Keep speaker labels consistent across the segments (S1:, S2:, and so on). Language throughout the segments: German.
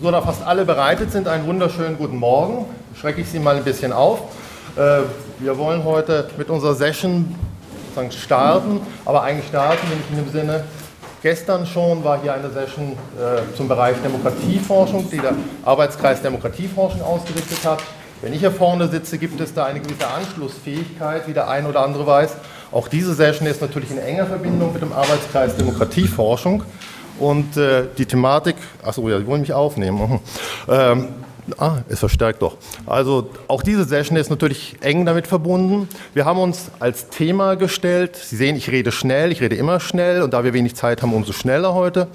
S1: So, da fast alle bereitet sind, einen wunderschönen guten Morgen. Schrecke ich Sie mal ein bisschen auf. Äh, wir wollen heute mit unserer Session starten, aber eigentlich starten nämlich in dem Sinne, gestern schon war hier eine Session äh, zum Bereich Demokratieforschung, die der Arbeitskreis Demokratieforschung ausgerichtet hat. Wenn ich hier vorne sitze, gibt es da eine gewisse Anschlussfähigkeit, wie der eine oder andere weiß. Auch diese Session ist natürlich in enger Verbindung mit dem Arbeitskreis Demokratieforschung. Und äh, die Thematik, achso, ja, Sie wollen mich aufnehmen. Mhm. Ähm, ah, es verstärkt doch. Also auch diese Session ist natürlich eng damit verbunden. Wir haben uns als Thema gestellt, Sie sehen, ich rede schnell, ich rede immer schnell und da wir wenig Zeit haben, umso schneller heute.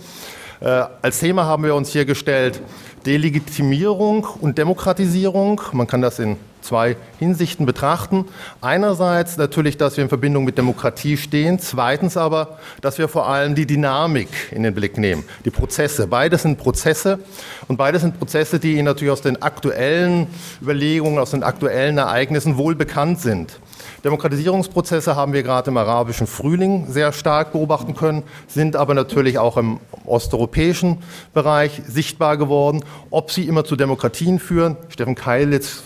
S1: Äh, als Thema haben wir uns hier gestellt Delegitimierung und Demokratisierung. Man kann das in zwei Hinsichten betrachten. Einerseits natürlich, dass wir in Verbindung mit Demokratie stehen. Zweitens aber, dass wir vor allem die Dynamik in den Blick nehmen, die Prozesse. Beides sind Prozesse und beides sind Prozesse, die Ihnen natürlich aus den aktuellen Überlegungen, aus den aktuellen Ereignissen wohl bekannt sind. Demokratisierungsprozesse haben wir gerade im arabischen Frühling sehr stark beobachten können, sind aber natürlich auch im osteuropäischen Bereich sichtbar geworden. Ob sie immer zu Demokratien führen, Steffen Keilitz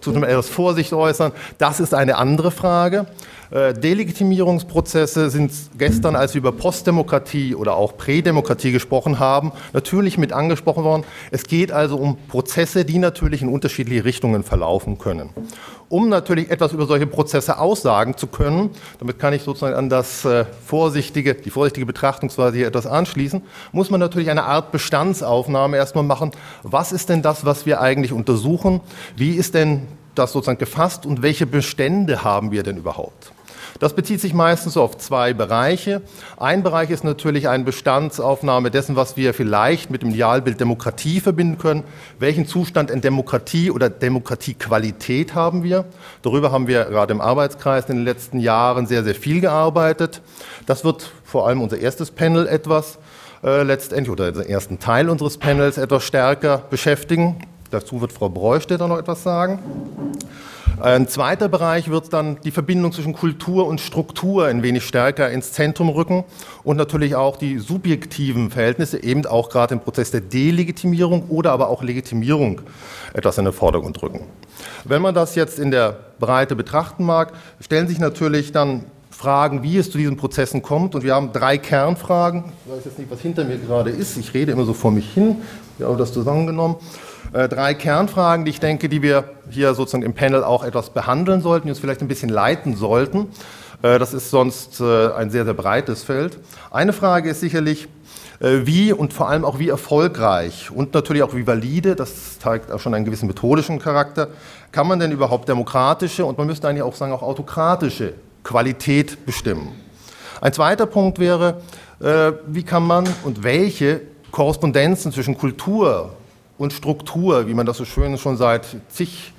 S1: zu einem etwas Vorsicht äußern, das ist eine andere Frage. Äh, Delegitimierungsprozesse sind gestern, als wir über Postdemokratie oder auch Prädemokratie gesprochen haben, natürlich mit angesprochen worden. Es geht also um Prozesse, die natürlich in unterschiedliche Richtungen verlaufen können. Um natürlich etwas über solche Prozesse aussagen zu können, damit kann ich sozusagen an das äh, vorsichtige, die vorsichtige Betrachtungsweise hier etwas anschließen, muss man natürlich eine Art Bestandsaufnahme erstmal machen. Was ist denn das, was wir eigentlich untersuchen? Wie ist denn das sozusagen gefasst und welche Bestände haben wir denn überhaupt? Das bezieht sich meistens auf zwei Bereiche. Ein Bereich ist natürlich eine Bestandsaufnahme dessen, was wir vielleicht mit dem Idealbild Demokratie verbinden können. Welchen Zustand in Demokratie oder Demokratiequalität haben wir? Darüber haben wir gerade im Arbeitskreis in den letzten Jahren sehr, sehr viel gearbeitet. Das wird vor allem unser erstes Panel etwas äh, letztendlich oder den ersten Teil unseres Panels etwas stärker beschäftigen. Dazu wird Frau Breustetter noch etwas sagen. Ein zweiter Bereich wird dann die Verbindung zwischen Kultur und Struktur ein wenig stärker ins Zentrum rücken und natürlich auch die subjektiven Verhältnisse, eben auch gerade im Prozess der Delegitimierung oder aber auch Legitimierung etwas in den Vordergrund rücken. Wenn man das jetzt in der Breite betrachten mag, stellen sich natürlich dann Fragen, wie es zu diesen Prozessen kommt. Und wir haben drei Kernfragen. Ich weiß jetzt nicht, was hinter mir gerade ist. Ich rede immer so vor mich hin. Ich habe das zusammengenommen. Äh, drei Kernfragen, die ich denke, die wir hier sozusagen im Panel auch etwas behandeln sollten, die uns vielleicht ein bisschen leiten sollten. Äh, das ist sonst äh, ein sehr, sehr breites Feld. Eine Frage ist sicherlich, wie und vor allem auch wie erfolgreich und natürlich auch wie valide, das zeigt auch schon einen gewissen methodischen Charakter, kann man denn überhaupt demokratische und man müsste eigentlich auch sagen auch autokratische Qualität bestimmen. Ein zweiter Punkt wäre, wie kann man und welche Korrespondenzen zwischen Kultur und Struktur, wie man das so schön schon seit zig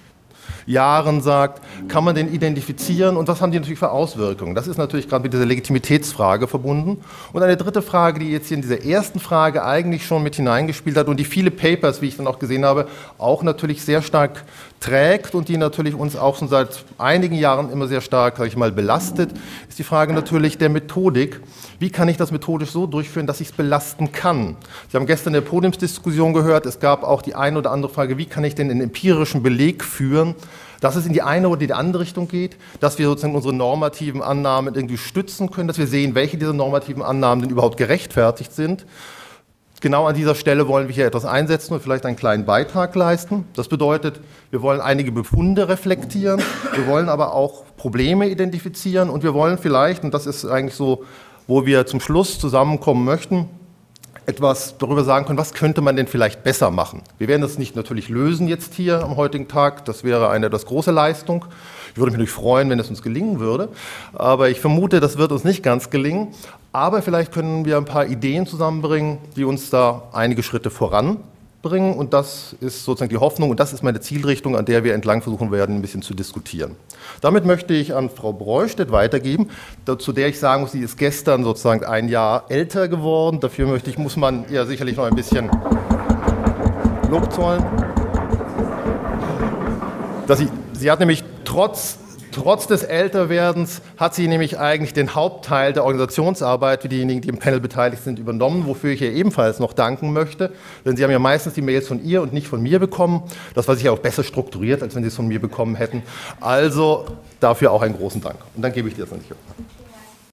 S1: Jahren sagt, kann man den identifizieren und was haben die natürlich für Auswirkungen? Das ist natürlich gerade mit dieser Legitimitätsfrage verbunden. Und eine dritte Frage, die jetzt hier in dieser ersten Frage eigentlich schon mit hineingespielt hat und die viele Papers, wie ich dann auch gesehen habe, auch natürlich sehr stark trägt und die natürlich uns auch schon seit einigen Jahren immer sehr stark, sage ich mal, belastet, ist die Frage natürlich der Methodik. Wie kann ich das methodisch so durchführen, dass ich es belasten kann? Sie haben gestern in der Podiumsdiskussion gehört, es gab auch die eine oder andere Frage, wie kann ich denn einen empirischen Beleg führen, dass es in die eine oder die andere Richtung geht, dass wir sozusagen unsere normativen Annahmen irgendwie stützen können, dass wir sehen, welche dieser normativen Annahmen denn überhaupt gerechtfertigt sind Genau an dieser Stelle wollen wir hier etwas einsetzen und vielleicht einen kleinen Beitrag leisten. Das bedeutet, wir wollen einige Befunde reflektieren, wir wollen aber auch Probleme identifizieren und wir wollen vielleicht, und das ist eigentlich so, wo wir zum Schluss zusammenkommen möchten, etwas darüber sagen können, was könnte man denn vielleicht besser machen. Wir werden das nicht natürlich lösen jetzt hier am heutigen Tag, das wäre eine etwas große Leistung. Ich würde mich natürlich freuen, wenn es uns gelingen würde, aber ich vermute, das wird uns nicht ganz gelingen. Aber vielleicht können wir ein paar Ideen zusammenbringen, die uns da einige Schritte voranbringen. Und das ist sozusagen die Hoffnung und das ist meine Zielrichtung, an der wir entlang versuchen werden, ein bisschen zu diskutieren. Damit möchte ich an Frau Breustedt weitergeben, zu der ich sagen muss, sie ist gestern sozusagen ein Jahr älter geworden. Dafür möchte ich, muss man ihr sicherlich noch ein bisschen Lob zollen. Dass sie, sie hat nämlich trotz trotz des Älterwerdens hat sie nämlich eigentlich den Hauptteil der Organisationsarbeit für diejenigen, die im Panel beteiligt sind, übernommen, wofür ich ihr ebenfalls noch danken möchte. Denn Sie haben ja meistens die Mails von ihr und nicht von mir bekommen. Das war sicher auch besser strukturiert, als wenn Sie es von mir bekommen hätten. Also dafür auch einen großen Dank. Und dann gebe ich dir das an dich.